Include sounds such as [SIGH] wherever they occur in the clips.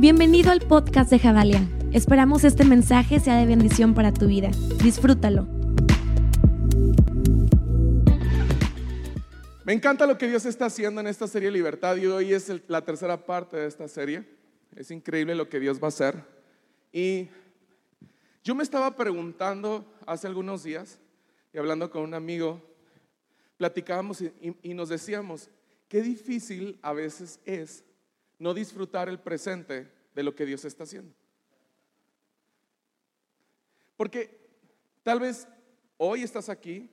Bienvenido al podcast de Javalia. Esperamos este mensaje sea de bendición para tu vida. Disfrútalo. Me encanta lo que Dios está haciendo en esta serie Libertad y hoy es la tercera parte de esta serie. Es increíble lo que Dios va a hacer. Y yo me estaba preguntando hace algunos días y hablando con un amigo, platicábamos y nos decíamos, qué difícil a veces es no disfrutar el presente de lo que Dios está haciendo. Porque tal vez hoy estás aquí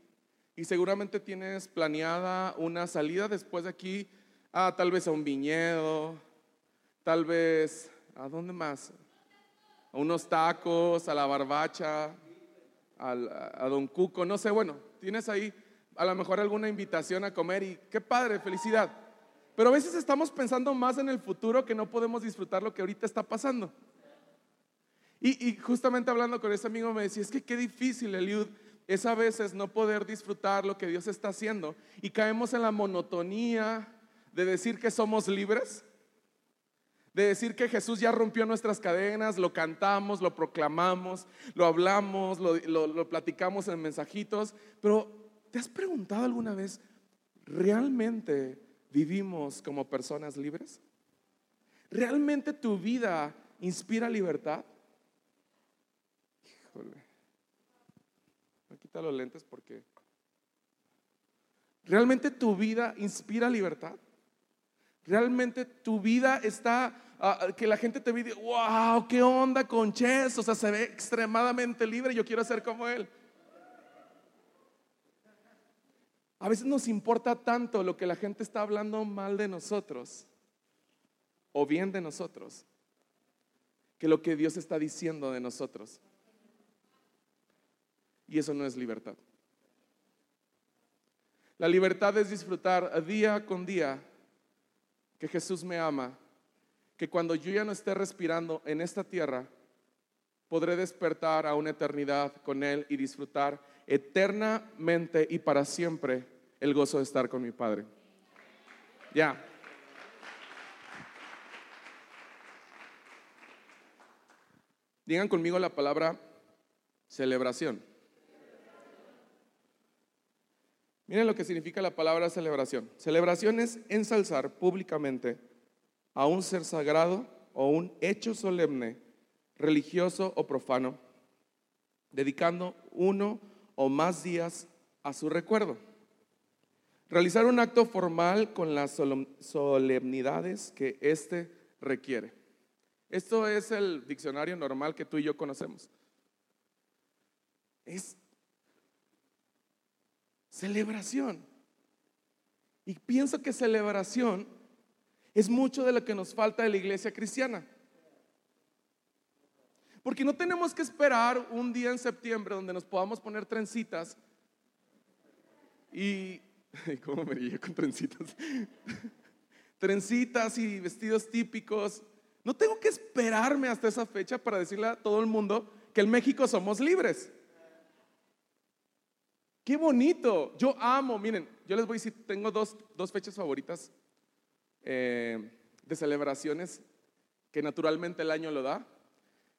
y seguramente tienes planeada una salida después de aquí, a tal vez a un viñedo, tal vez, ¿a dónde más? A unos tacos, a la barbacha, al- a Don Cuco, no sé, bueno, tienes ahí a lo mejor alguna invitación a comer y qué padre, felicidad. Pero a veces estamos pensando más en el futuro que no podemos disfrutar lo que ahorita está pasando. Y, justamente hablando con ese amigo me decía, es que qué difícil, Eliud, es a veces no poder disfrutar lo que Dios está haciendo y caemos en la monotonía de decir que somos libres, de decir que Jesús ya rompió nuestras cadenas, lo cantamos, lo proclamamos, lo hablamos, lo platicamos en mensajitos, pero ¿te has preguntado alguna vez, ¿realmente vivimos como personas libres? ¿Realmente tu vida inspira libertad? Híjole. Me quita los lentes porque. ¿Realmente tu vida inspira libertad? ¿Realmente tu vida está, ah, que la gente te ve wow, qué onda con Ches? O sea, se ve extremadamente libre, yo quiero ser como él. A veces nos importa tanto lo que la gente está hablando mal de nosotros o bien de nosotros que lo que Dios está diciendo de nosotros. Y eso no es libertad. La libertad es disfrutar día con día que Jesús me ama, que cuando yo ya no esté respirando en esta tierra, podré despertar a una eternidad con Él y disfrutar eternamente y para siempre el gozo de estar con mi Padre. Ya. Digan conmigo la palabra celebración. Miren lo que significa la palabra celebración. Celebración es ensalzar públicamente a un ser sagrado o un hecho solemne, religioso o profano, dedicando uno o más días a su recuerdo. Realizar un acto formal con las solem- solemnidades que éste requiere. Esto es el diccionario normal que tú y yo conocemos. Es celebración. Y pienso que celebración es mucho de lo que nos falta de la iglesia cristiana. Porque no tenemos que esperar un día en septiembre donde nos podamos poner trencitas y... [LAUGHS] ¿Cómo me río con trencitas? [LAUGHS] trencitas y vestidos típicos. No tengo que esperarme hasta esa fecha para decirle a todo el mundo que en México somos libres. Qué bonito. Yo amo, miren, yo les voy a decir, tengo dos, dos fechas favoritas eh, de celebraciones que naturalmente el año lo da.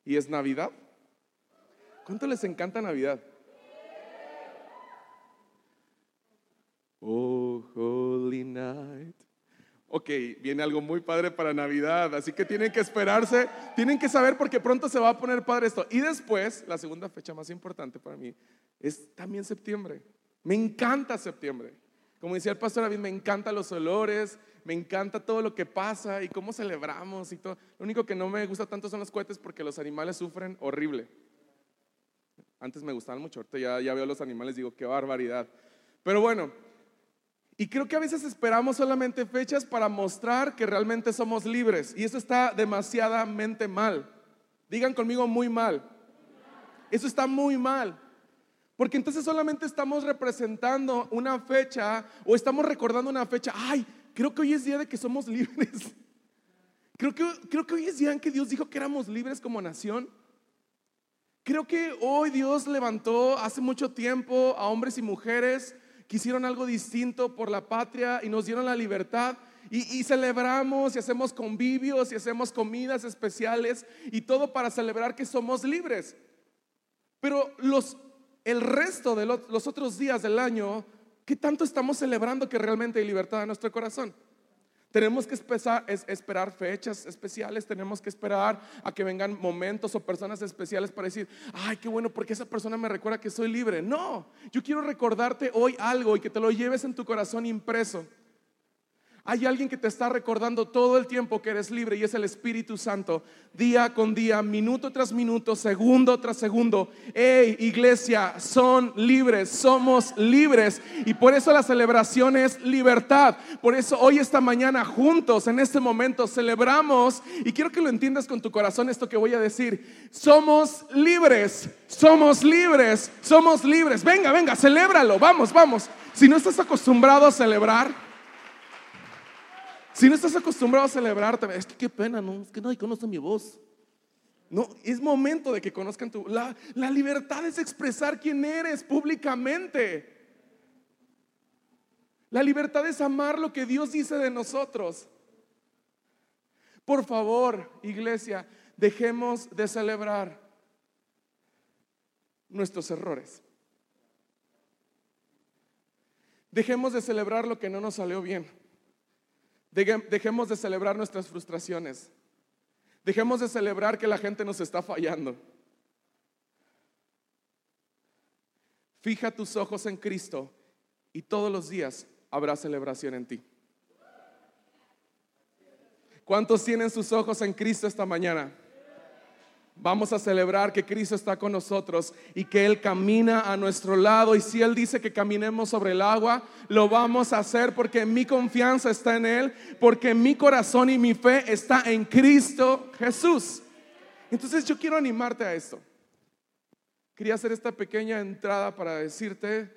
Y es Navidad. ¿Cuánto les encanta Navidad? Oh, holy night. Ok, viene algo muy padre para Navidad, así que tienen que esperarse, tienen que saber porque pronto se va a poner padre esto. Y después, la segunda fecha más importante para mí es también septiembre. Me encanta septiembre. Como decía el pastor David, me encantan los olores, me encanta todo lo que pasa y cómo celebramos y todo. Lo único que no me gusta tanto son los cohetes porque los animales sufren horrible. Antes me gustaban mucho, ahorita ya, ya veo los animales, digo, qué barbaridad. Pero bueno, y creo que a veces esperamos solamente fechas para mostrar que realmente somos libres. Y eso está demasiadamente mal. Digan conmigo muy mal. Eso está muy mal. Porque entonces solamente estamos representando una fecha o estamos recordando una fecha. Ay, creo que hoy es día de que somos libres. [LAUGHS] Creo que, creo que hoy es día en que Dios dijo que éramos libres como nación. Creo que hoy Dios levantó hace mucho tiempo a hombres y mujeres que hicieron algo distinto por la patria y nos dieron la libertad. Y, y, celebramos y hacemos convivios y hacemos comidas especiales y todo para celebrar que somos libres. Pero los, el resto de los, otros días del año, ¿qué tanto estamos celebrando que realmente hay libertad en nuestro corazón? Tenemos que esperar fechas especiales, tenemos que esperar a que vengan momentos o personas especiales para decir, ay, qué bueno, porque esa persona me recuerda que soy libre. No, yo quiero recordarte hoy algo y que te lo lleves en tu corazón impreso. Hay alguien que te está recordando todo el tiempo que eres libre y es el Espíritu Santo, día con día, minuto tras minuto, segundo tras segundo. Hey, iglesia, son libres, somos libres y por eso la celebración es libertad. Por eso hoy, esta mañana, juntos, en este momento, celebramos y quiero que lo entiendas con tu corazón esto que voy a decir. Somos libres, somos libres, somos libres. Venga, venga, celébralo, vamos, vamos. Si no estás acostumbrado a celebrar, si no estás acostumbrado a celebrar, es que qué pena, no, es que nadie conoce mi voz. No, es momento de que conozcan tu. La, la libertad es expresar quién eres públicamente. La libertad es amar lo que Dios dice de nosotros. Por favor, iglesia, dejemos de celebrar nuestros errores. Dejemos de celebrar lo que no nos salió bien. Dejemos de celebrar nuestras frustraciones. Dejemos de celebrar que la gente nos está fallando. Fija tus ojos en Cristo y todos los días habrá celebración en ti. ¿Cuántos tienen sus ojos en Cristo esta mañana? Vamos a celebrar que Cristo está con nosotros y que Él camina a nuestro lado. Y si Él dice que caminemos sobre el agua, lo vamos a hacer porque mi confianza está en Él, porque mi corazón y mi fe está en Cristo Jesús. Entonces yo quiero animarte a esto. Quería hacer esta pequeña entrada para decirte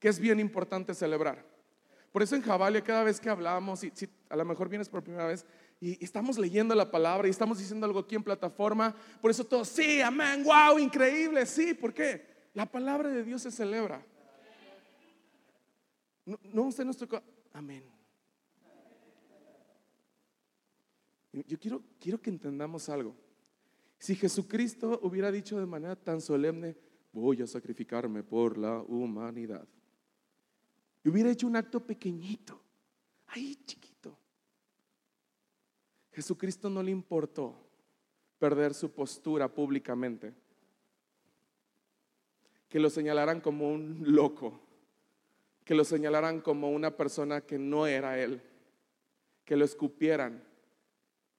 que es bien importante celebrar. Por eso en Jabalia cada vez que hablamos, y a lo mejor vienes por primera vez, y estamos leyendo la palabra y estamos diciendo algo aquí en plataforma. Por eso todos, sí, amén, wow, increíble, sí. ¿Por qué? La palabra de Dios se celebra. No, no usted nos tocó, amén. Yo quiero, quiero que entendamos algo. Si Jesucristo hubiera dicho de manera tan solemne, voy a sacrificarme por la humanidad, y hubiera hecho un acto pequeñito, ahí chiquito Jesucristo no le importó perder su postura públicamente. Que lo señalaran como un loco, que lo señalaran como una persona que no era él, que lo escupieran,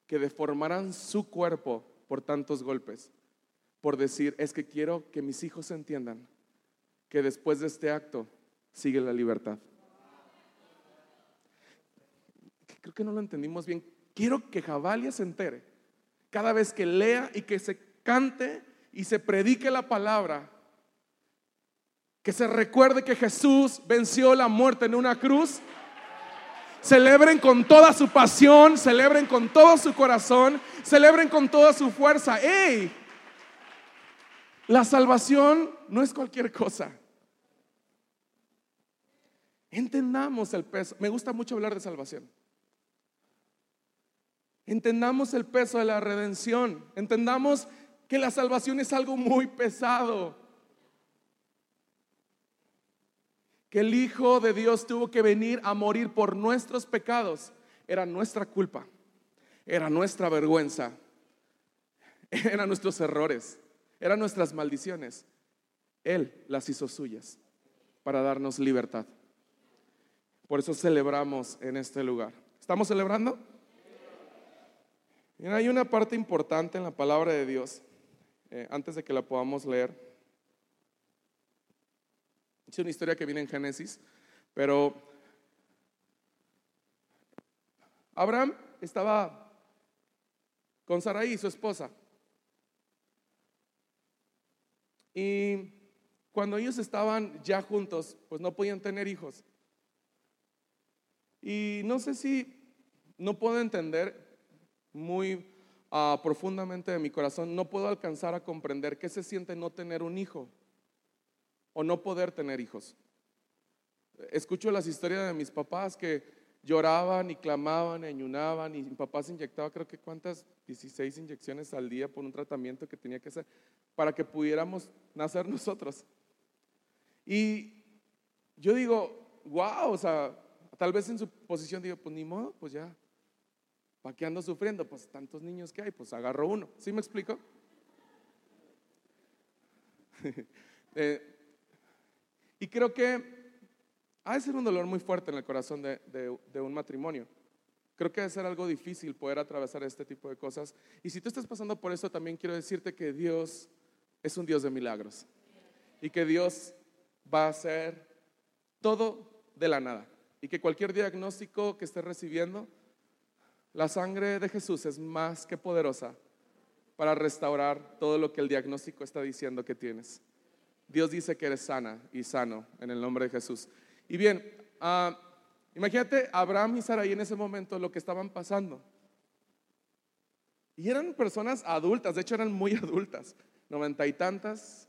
que deformaran su cuerpo por tantos golpes, por decir, es que quiero que mis hijos entiendan que después de este acto sigue la libertad. Creo que no lo entendimos bien. Quiero que Jabalia se entere. Cada vez que lea y que se cante y se predique la palabra, que se recuerde que Jesús venció la muerte en una cruz. Celebren con toda su pasión, celebren con todo su corazón, celebren con toda su fuerza. ¡Ey! La salvación no es cualquier cosa. Entendamos el peso. Me gusta mucho hablar de salvación. Entendamos el peso de la redención. Entendamos que la salvación es algo muy pesado. Que el Hijo de Dios tuvo que venir a morir por nuestros pecados. Era nuestra culpa. Era nuestra vergüenza. Eran nuestros errores. Eran nuestras maldiciones. Él las hizo suyas para darnos libertad. Por eso celebramos en este lugar. ¿Estamos celebrando? Hay una parte importante en la palabra de Dios, eh, antes de que la podamos leer. Es una historia que viene en Génesis, pero Abraham estaba con Sarai, su esposa. Y cuando ellos estaban ya juntos, pues no podían tener hijos. Y no sé si no puedo entender muy ah, profundamente de mi corazón, no puedo alcanzar a comprender qué se siente no tener un hijo o no poder tener hijos. Escucho las historias de mis papás que lloraban y clamaban y ayunaban y mi papá se inyectaba creo que cuántas, 16 inyecciones al día por un tratamiento que tenía que hacer para que pudiéramos nacer [LAUGHS] nosotros. Y yo digo, wow, o sea, tal vez en su posición digo, pues ni modo, pues ya, ¿para qué ando sufriendo? Pues tantos niños que hay, pues agarro uno. ¿Sí me explico? [LAUGHS] Eh, y creo que ha de ser un dolor muy fuerte en el corazón de, un matrimonio. Creo que ha de ser algo difícil poder atravesar este tipo de cosas. Y si tú estás pasando por eso, también quiero decirte que Dios es un Dios de milagros. Y que Dios va a hacer todo de la nada. Y que cualquier diagnóstico que estés recibiendo, la sangre de Jesús es más que poderosa para restaurar todo lo que el diagnóstico está diciendo que tienes. Dios dice que eres sana y sano en el nombre de Jesús. Y bien, ah, imagínate Abraham y Sarai en ese momento lo que estaban pasando. Y eran personas adultas, de hecho eran muy [LAUGHS] adultas, noventa y tantas.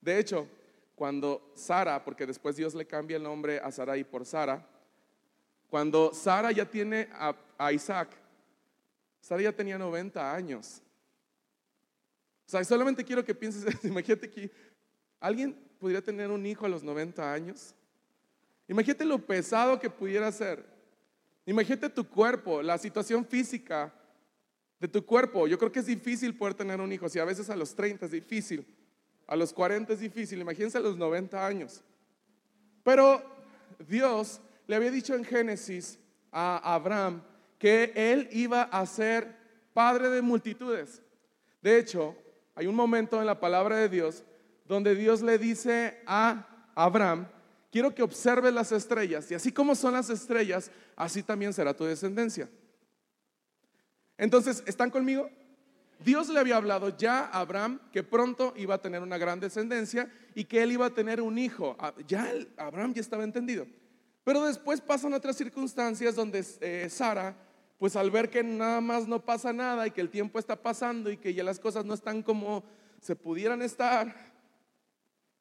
De hecho, cuando Sara, porque después Dios le cambia el nombre a Sarai por Sara, cuando Sara ya tiene a, Isaac, Sara ya tenía 90 años. O sea, solamente quiero que pienses, [LAUGHS] imagínate que alguien pudiera tener un hijo a los 90 años? Imagínate lo pesado que pudiera ser. Imagínate tu cuerpo, la situación física de tu cuerpo. Yo creo que es difícil poder tener un hijo. Si a veces a los 30 es difícil, a los 40 es difícil, imagínense a los 90 años. Pero Dios le había dicho en Génesis a Abraham que él iba a ser padre de multitudes. De hecho, hay un momento en la palabra de Dios donde Dios le dice a Abraham, quiero que observes las estrellas, y así como son las estrellas, así también será tu descendencia. Entonces, ¿están conmigo? Dios le había hablado ya a Abraham que pronto iba a tener una gran descendencia y que él iba a tener un hijo. Ah, ya Abraham ya estaba entendido. Pero después pasan otras circunstancias donde eh, Sara, pues al ver que nada más no pasa nada y que el tiempo está pasando y que ya las cosas no están como se pudieran estar,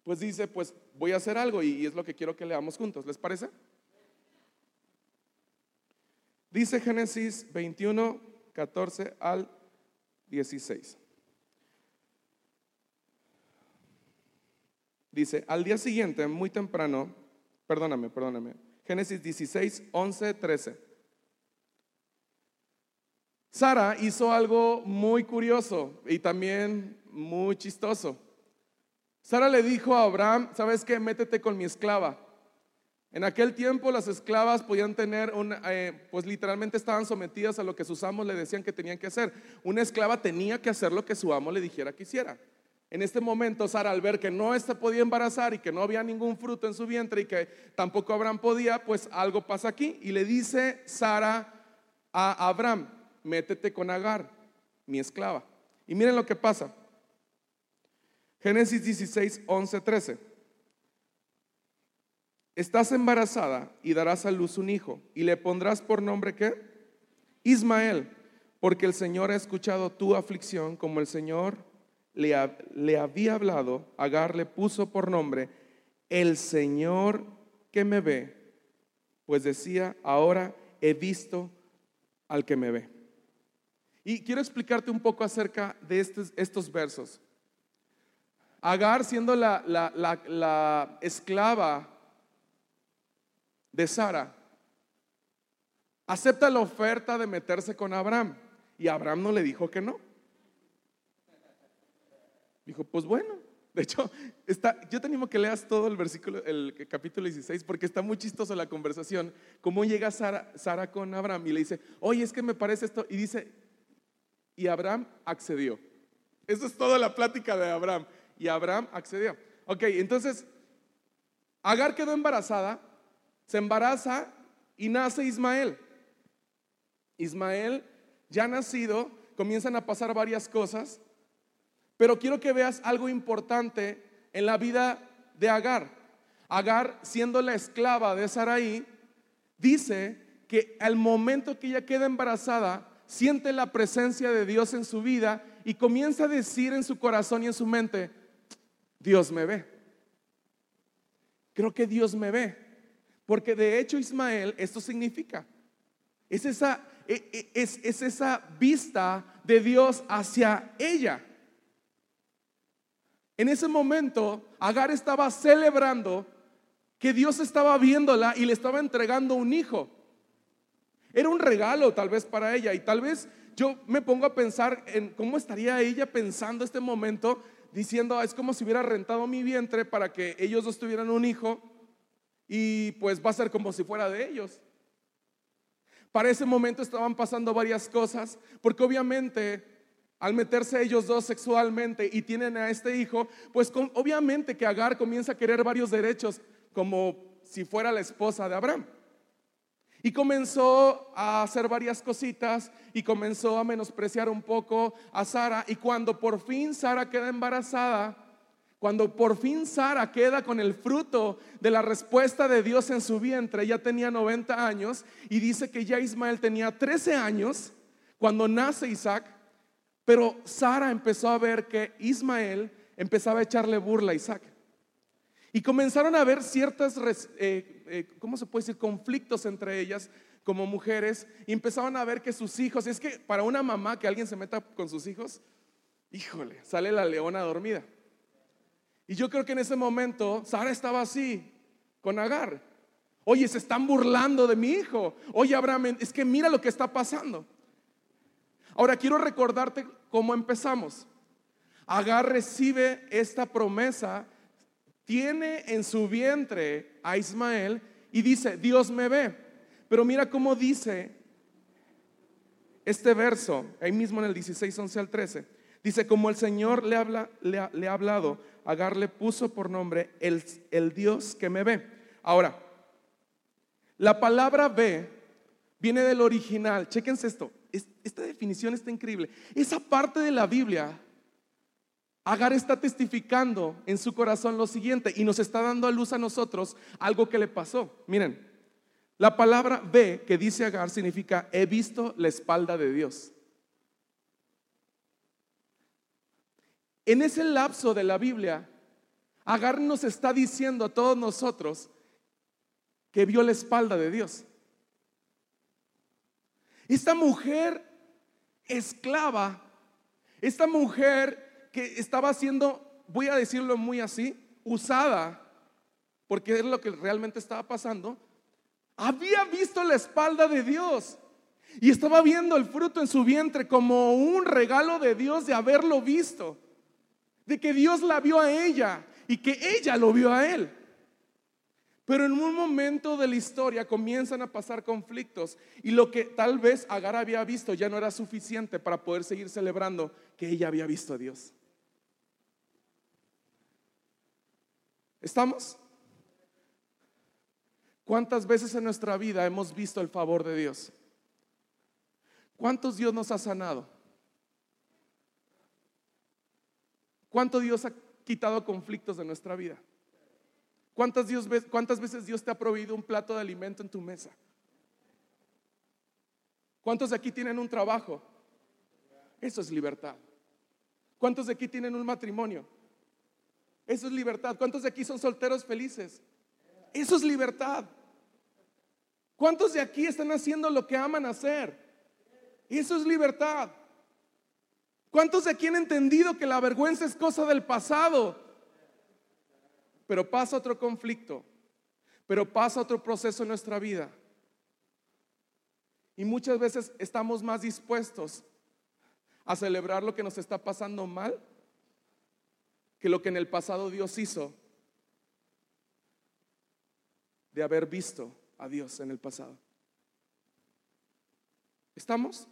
pues dice, pues voy a hacer algo y, es lo que quiero que leamos juntos. ¿Les parece? Dice Génesis 21, 14 al 16. Dice, al día siguiente, muy temprano, perdóname, perdóname, Génesis 16, 11, 13. Sara hizo algo muy curioso y también muy chistoso. Sara le dijo a Abraham, ¿sabes qué? Métete con mi esclava. En aquel tiempo las esclavas podían tener, un, eh, pues literalmente estaban sometidas a lo que sus amos le decían que tenían que hacer. Una esclava tenía que hacer lo que su amo le dijera que hiciera. En este momento, Sara, al ver que no se podía embarazar y que no había ningún fruto en su vientre y que tampoco Abraham podía, pues algo pasa aquí. Y le dice Sara a Abraham, métete con Agar, mi esclava. Y miren lo que pasa. Génesis 16, 11, 13. Estás embarazada y darás a luz un hijo y le pondrás por nombre qué? Ismael, porque el Señor ha escuchado tu aflicción como el Señor le, había hablado. Agar le puso por nombre el Señor que me ve, pues decía, ahora he visto al que me ve. Y quiero explicarte un poco acerca de estos versos. Agar siendo la, esclava de Sara, acepta la oferta de meterse con Abraham. Y Abraham no le dijo que no. Dijo, pues bueno. De hecho, está, yo te animo que leas todo el versículo, el capítulo 16, porque está muy chistoso la conversación. Cómo llega Sara, Sara con Abraham y le dice, oye, es que me parece esto. Y dice, y Abraham accedió. Eso es toda la plática de Abraham y Abraham accedió. Ok, entonces, Agar quedó embarazada, se embaraza y nace Ismael. Ismael, ya nacido, comienzan a pasar varias cosas, pero quiero que veas algo importante en la vida de Agar. Agar, siendo la esclava de Sarai, dice que al momento que ella queda embarazada, siente la presencia de Dios en su vida y comienza a decir en su corazón y en su mente, Dios me ve. Creo que Dios me ve. Porque de hecho Ismael, esto significa, es esa, e, e, es, es esa vista de Dios hacia ella. En ese momento, Agar estaba celebrando que Dios estaba viéndola y le estaba entregando un hijo. Era un regalo tal vez para ella y tal vez yo me pongo a pensar en cómo estaría ella pensando este momento diciendo, ah, es como si hubiera rentado mi vientre para que ellos dos tuvieran un hijo y pues va a ser como si fuera de ellos. Para ese momento estaban pasando varias cosas, porque obviamente al meterse ellos dos sexualmente y tienen a este hijo, pues obviamente que Agar comienza a querer varios derechos, como si fuera la esposa de Abraham. Y comenzó a hacer varias cositas y comenzó a menospreciar un poco a Sara. Y cuando por fin Sara queda embarazada, cuando por fin Sara queda con el fruto de la respuesta de Dios en su vientre, ella tenía 90 años y dice que ya Ismael tenía 13 años cuando nace Isaac, pero Sara empezó a ver que Ismael empezaba a echarle burla a Isaac. Y comenzaron a haber ciertas, eh, eh, ¿cómo se puede decir?, conflictos entre ellas como mujeres. Y empezaban a ver que sus hijos, es que para una mamá que alguien se meta con sus hijos, híjole, sale la leona dormida. Y yo creo que en ese momento Sara estaba así, con Agar. Oye, se están burlando de mi hijo. Oye, Abraham, es que mira lo que está pasando. Ahora quiero recordarte cómo empezamos. Agar recibe esta promesa tiene en su vientre a Ismael y dice, Dios me ve. Pero mira cómo dice este verso, ahí mismo en el 16, 11 al 13. Dice, como el Señor le, habla, le, ha hablado, Agar le puso por nombre el, el Dios que me ve. Ahora, la palabra ve viene del original. Chéquense esto. Esta definición está increíble. Esa parte de la Biblia Agar está testificando en su corazón lo siguiente y nos está dando a luz a nosotros algo que le pasó. Miren, la palabra ve que dice Agar significa he visto la espalda de Dios. En ese lapso de la Biblia, Agar nos está diciendo a todos nosotros que vio la espalda de Dios. Esta mujer esclava, esta mujer que estaba siendo, voy a decirlo muy así, usada, porque es lo que realmente estaba pasando, había visto la espalda de Dios y estaba viendo el fruto en su vientre como un regalo de Dios de haberlo visto, de que Dios la vio a ella y que ella lo vio a él. Pero en un momento de la historia comienzan a pasar conflictos y lo que tal vez Agar había visto ya no era suficiente para poder seguir celebrando que ella había visto a Dios. ¿Estamos? ¿Cuántas veces en nuestra vida hemos visto el favor de Dios? ¿Cuántos Dios nos ha sanado? ¿Cuánto Dios ha quitado conflictos de nuestra vida? ¿Cuántas, Dios, ¿Cuántas veces Dios te ha proveído un plato de alimento en tu mesa? ¿Cuántos de aquí tienen un trabajo? Eso es libertad. ¿Cuántos de aquí tienen un matrimonio? Eso es libertad. ¿Cuántos de aquí son solteros felices? Eso es libertad. ¿Cuántos de aquí están haciendo lo que aman hacer? Eso es libertad. ¿Cuántos de aquí han entendido que la vergüenza es cosa del pasado? Pero pasa otro conflicto, pero pasa otro proceso en nuestra vida. Y muchas veces estamos más dispuestos a celebrar lo que nos está pasando mal que lo que en el pasado Dios hizo de haber visto a Dios en el pasado. ¿Estamos?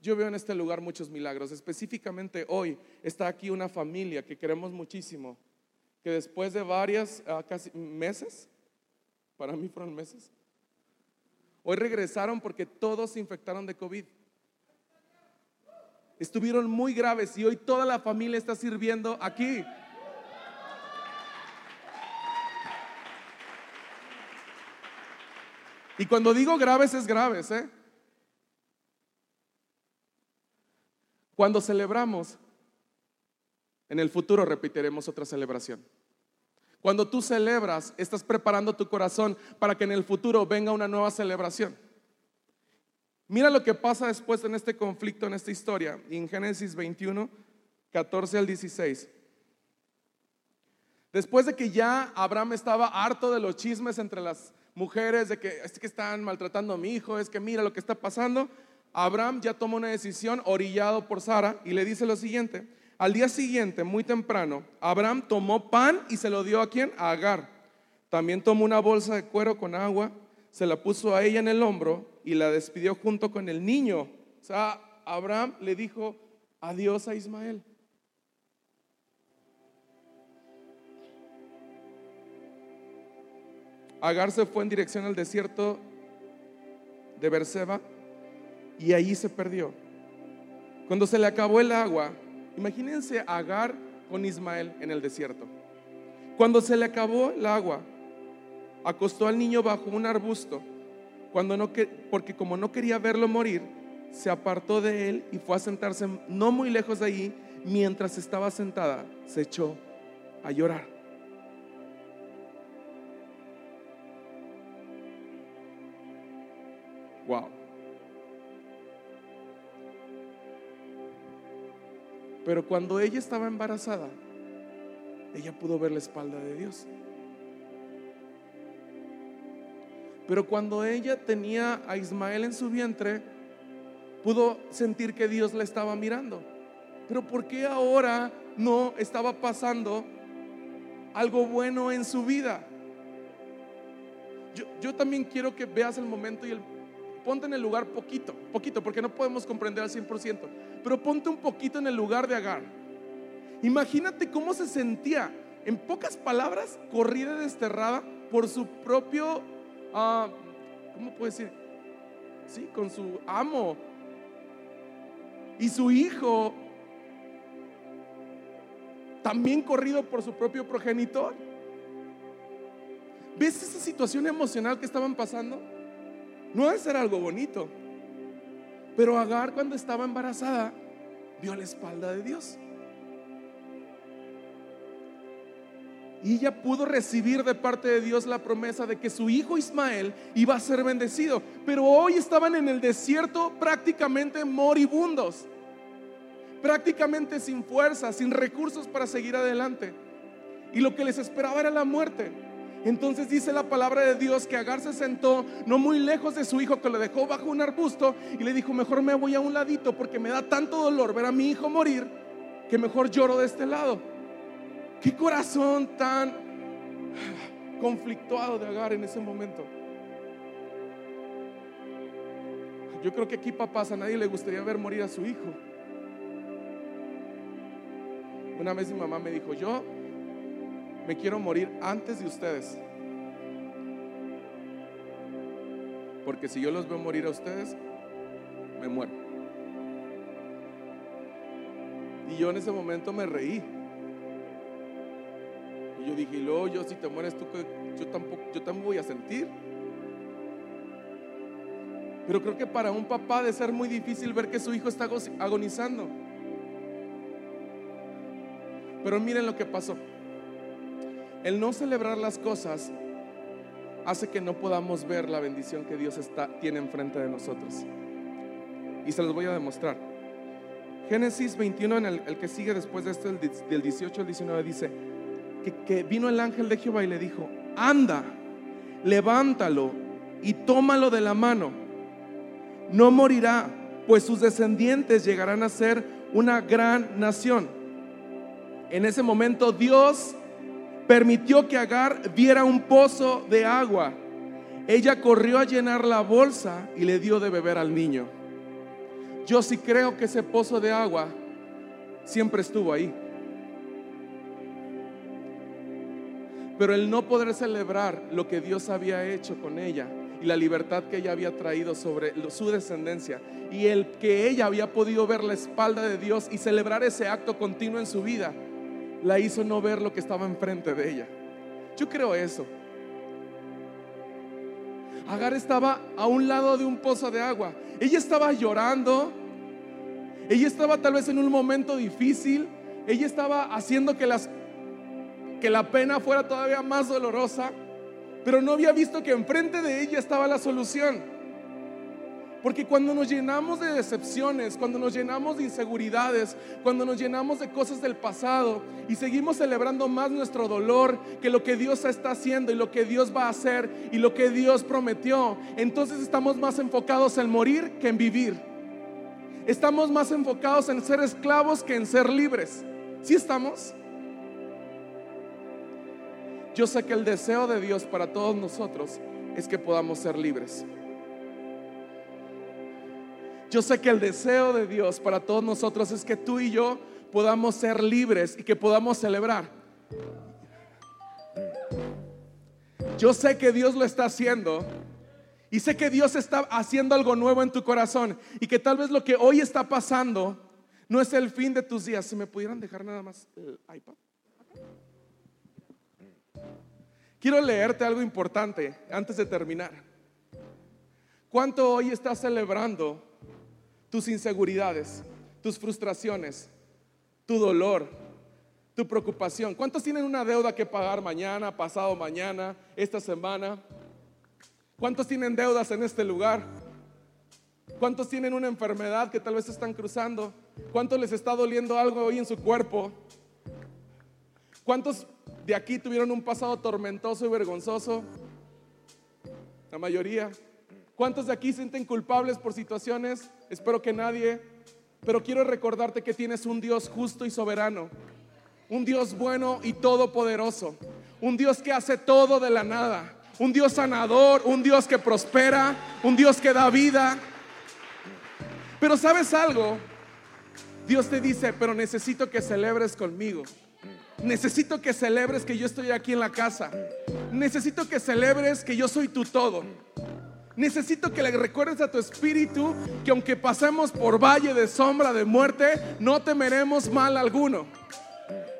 Yo veo en este lugar muchos milagros. Específicamente hoy está aquí una familia que queremos muchísimo, que después de varias, ah, casi meses, para mí fueron meses, hoy regresaron porque todos se infectaron de COVID estuvieron muy graves y hoy toda la familia está sirviendo aquí. Y cuando digo graves es graves, ¿eh? Cuando celebramos, en el futuro repetiremos otra celebración. Cuando tú celebras, estás preparando tu corazón para que en el futuro venga una nueva celebración. Mira lo que pasa después en este conflicto, en esta historia, en Génesis 21, 14 al 16. Después de que ya Abraham estaba harto de los chismes entre las mujeres, de que es que están maltratando a mi hijo, es que mira lo que está pasando, Abraham ya toma una decisión orillado por Sara y le dice lo siguiente. Al día siguiente, muy temprano, Abraham tomó pan y se lo dio a quién? A Agar. También tomó una bolsa de cuero con agua, se la puso a ella en el hombro y la despidió junto con el niño. O sea, Abraham le dijo adiós a Ismael. Agar se fue en dirección al desierto de Berseba y ahí se perdió. Cuando se le acabó el agua, imagínense Agar con Ismael en el desierto. Cuando se le acabó el agua, acostó al niño bajo un arbusto, cuando no porque como no quería verlo morir, se apartó de él y fue a sentarse no muy lejos de ahí, mientras estaba sentada, se echó a llorar. Wow. Pero cuando ella estaba embarazada, ella pudo ver la espalda de Dios. Pero cuando ella tenía a Ismael en su vientre, pudo sentir que Dios la estaba mirando. Pero ¿por qué ahora no estaba pasando algo bueno en su vida? Yo, también quiero que veas el momento y el, ponte en el lugar poquito, poquito, porque no podemos comprender al 100%, pero ponte un poquito en el lugar de Agar. Imagínate cómo se sentía, en pocas palabras, corrida desterrada por su propio, uh, ¿cómo puedo decir? Sí, con su amo. Y su hijo, también corrido por su propio progenitor. ¿Ves esa situación emocional que estaban pasando? No debe ser algo bonito. Pero Agar cuando estaba embarazada vio la espalda de Dios. Y ella pudo recibir de parte de Dios la promesa de que su hijo Ismael iba a ser bendecido. Pero hoy estaban en el desierto prácticamente moribundos, prácticamente sin fuerza, sin recursos para seguir adelante. Y lo que les esperaba era la muerte. Entonces dice la palabra de Dios que Agar se sentó no muy lejos de su hijo que lo dejó bajo un arbusto y le dijo, mejor me voy a un ladito porque me da tanto dolor ver a mi hijo morir que mejor lloro de este lado. Qué corazón tan conflictuado de Agar en ese momento. Yo creo que aquí papás a nadie le gustaría ver morir a su hijo. Una vez mi mamá me dijo, yo me quiero morir antes de ustedes. Porque si yo los veo morir a ustedes, me muero. Y yo en ese momento me reí. Y yo dije, luego yo si te mueres tú, yo tampoco, yo también voy a sentir. Pero creo que para un papá de ser muy difícil ver que su hijo está agonizando. Pero miren lo que pasó. El no celebrar las cosas hace que no podamos ver la bendición que Dios está, tiene enfrente de nosotros. Y se los voy a demostrar. Génesis 21, en el, que sigue después de esto, del 18 al 19, dice que, que vino el ángel de Jehová y le dijo, anda, levántalo y tómalo de la mano. No morirá, pues sus descendientes llegarán a ser una gran nación. En ese momento Dios permitió que Agar viera un pozo de agua. Ella corrió a llenar la bolsa y le dio de beber al niño. Yo sí creo que ese pozo de agua siempre estuvo ahí. Pero el no poder celebrar lo que Dios había hecho con ella y la libertad que ella había traído sobre su descendencia y el que ella había podido ver la espalda de Dios y celebrar ese acto continuo en su vida, la hizo no ver lo que estaba enfrente de ella. Yo creo eso. Agar estaba a un lado de un pozo de agua. Ella estaba llorando. Ella estaba tal vez en un momento difícil. Ella estaba haciendo que las que la pena fuera todavía más dolorosa, pero no había visto que enfrente de ella estaba la solución. Porque cuando nos llenamos de decepciones, cuando nos llenamos de inseguridades, cuando nos llenamos de cosas del pasado y seguimos celebrando más nuestro dolor que lo que Dios está haciendo y lo que Dios va a hacer y lo que Dios prometió, entonces estamos más enfocados en morir que en vivir. Estamos más enfocados en ser esclavos que en ser libres. ¿Sí estamos? Yo sé que el deseo de Dios para todos nosotros es que podamos ser libres. Yo sé que el deseo de Dios para todos nosotros es que tú y yo podamos ser libres y que podamos celebrar. Yo sé que Dios lo está haciendo y sé que Dios está haciendo algo nuevo en tu corazón y que tal vez lo que hoy está pasando no es el fin de tus días. Si me pudieran dejar nada más el iPad. Quiero leerte algo importante antes de terminar. ¿Cuánto hoy estás celebrando tus inseguridades, tus frustraciones, tu dolor, tu preocupación. ¿Cuántos tienen una deuda que pagar mañana, pasado mañana, esta semana? ¿Cuántos tienen deudas en este lugar? ¿Cuántos tienen una enfermedad que tal vez están cruzando? ¿Cuántos les está doliendo algo hoy en su cuerpo? ¿Cuántos de aquí tuvieron un pasado tormentoso y vergonzoso? La mayoría. ¿Cuántos de aquí sienten culpables por situaciones? Espero que nadie. Pero quiero recordarte que tienes un Dios justo y soberano. Un Dios bueno y todopoderoso. Un Dios que hace todo de la nada. Un Dios sanador, un Dios que prospera, un Dios que da vida. Pero sabes algo, Dios te dice, pero necesito que celebres conmigo. Necesito que celebres que yo estoy aquí en la casa. Necesito que celebres que yo soy tu todo. Necesito que le recuerdes a tu espíritu que aunque pasemos por valle de sombra de muerte, no temeremos mal alguno.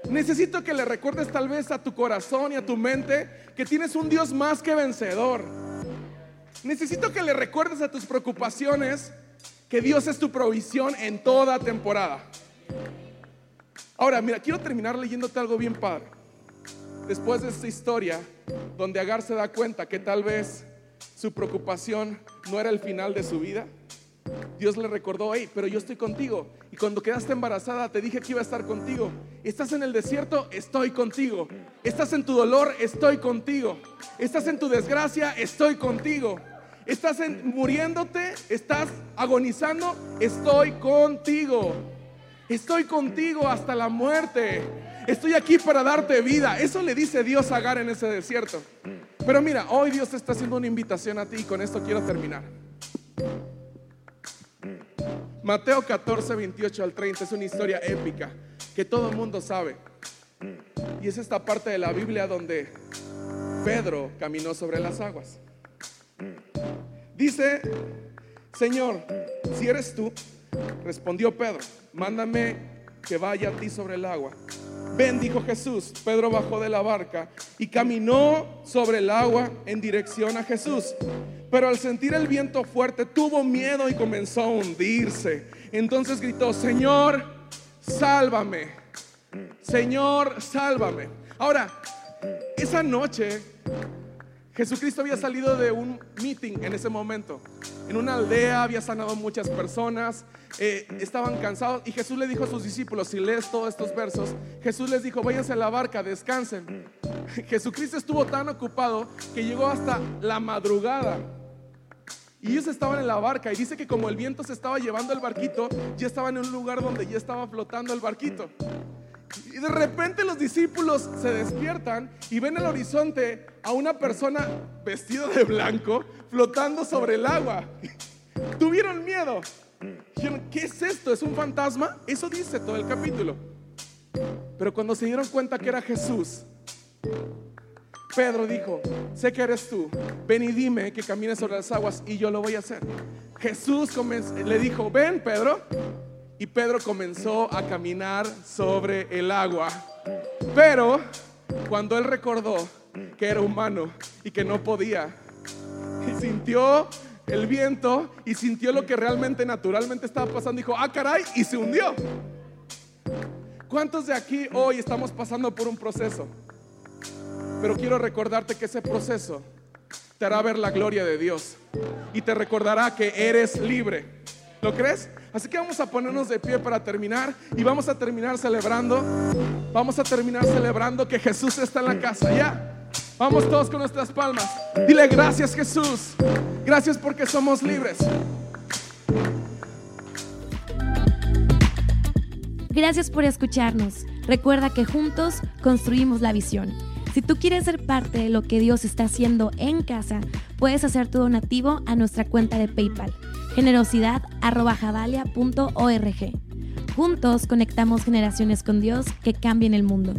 Necesito que le recuerdes tal vez a tu corazón y a tu mente que tienes un Dios más que vencedor. Necesito que le recuerdes a tus preocupaciones que Dios es tu provisión en toda temporada. Ahora, mira, quiero terminar leyéndote algo bien padre. Después de esta historia, donde Agar se da cuenta que tal vez su preocupación no era el final de su vida. Dios le recordó, hey, pero yo estoy contigo. Y cuando quedaste embarazada, te dije que iba a estar contigo. Estás en el desierto, estoy contigo. Estás en tu dolor, estoy contigo. Estás en tu desgracia, estoy contigo. Estás en, muriéndote, estás agonizando, estoy contigo. Estoy contigo hasta la muerte. Estoy aquí para darte vida. Eso le dice Dios a Agar en ese desierto. Pero mira, hoy Dios está haciendo una invitación a ti y con esto quiero terminar. Mateo 14, 28 al 30 es una historia épica que todo el mundo sabe. Y es esta parte de la Biblia donde Pedro caminó sobre las aguas. Dice, Señor, si eres tú, respondió Pedro, mándame que vaya a ti sobre el agua. Ven, dijo Jesús. Pedro bajó de la barca y caminó sobre el agua en dirección a Jesús. Pero al sentir el viento fuerte tuvo miedo y comenzó a hundirse. Entonces gritó, Señor, sálvame. Señor, sálvame. Ahora, esa noche Jesucristo había salido de un meeting en ese momento. En una aldea había sanado muchas personas, eh, estaban cansados y Jesús le dijo a sus discípulos, si lees todos estos versos, Jesús les dijo, váyanse a la barca, descansen. [LAUGHS] Jesucristo estuvo tan ocupado que llegó hasta la madrugada. Y ellos estaban en la barca y dice que como el viento se estaba llevando el barquito, ya estaban en un lugar donde ya estaba flotando el barquito. Y de repente los discípulos se despiertan y ven al horizonte a una persona vestida de blanco flotando sobre el agua. [LAUGHS] Tuvieron miedo. Dijeron, ¿qué es esto? ¿Es un fantasma? Eso dice todo el capítulo. Pero cuando se dieron cuenta que era Jesús, Pedro dijo, sé que eres tú, ven y dime que camines sobre las aguas y yo lo voy a hacer. Jesús le dijo, ven Pedro, y Pedro comenzó a caminar sobre el agua. Pero cuando él recordó que era humano y que no podía, sintió el viento y sintió lo que realmente naturalmente estaba pasando, dijo, ah, caray, y se hundió. ¿Cuántos de aquí hoy estamos pasando por un proceso? Pero quiero recordarte que ese proceso te hará ver la gloria de Dios y te recordará que eres libre. ¿Lo crees? Así que vamos a ponernos de pie para terminar y vamos a terminar celebrando. Vamos a terminar celebrando que Jesús está en la casa. Ya. Vamos todos con nuestras palmas. Dile gracias Jesús. Gracias porque somos libres. Gracias por escucharnos. Recuerda que juntos construimos la visión. Si tú quieres ser parte de lo que Dios está haciendo en casa, puedes hacer tu donativo a nuestra cuenta de PayPal, generosidad.javalia.org. Juntos conectamos generaciones con Dios que cambien el mundo.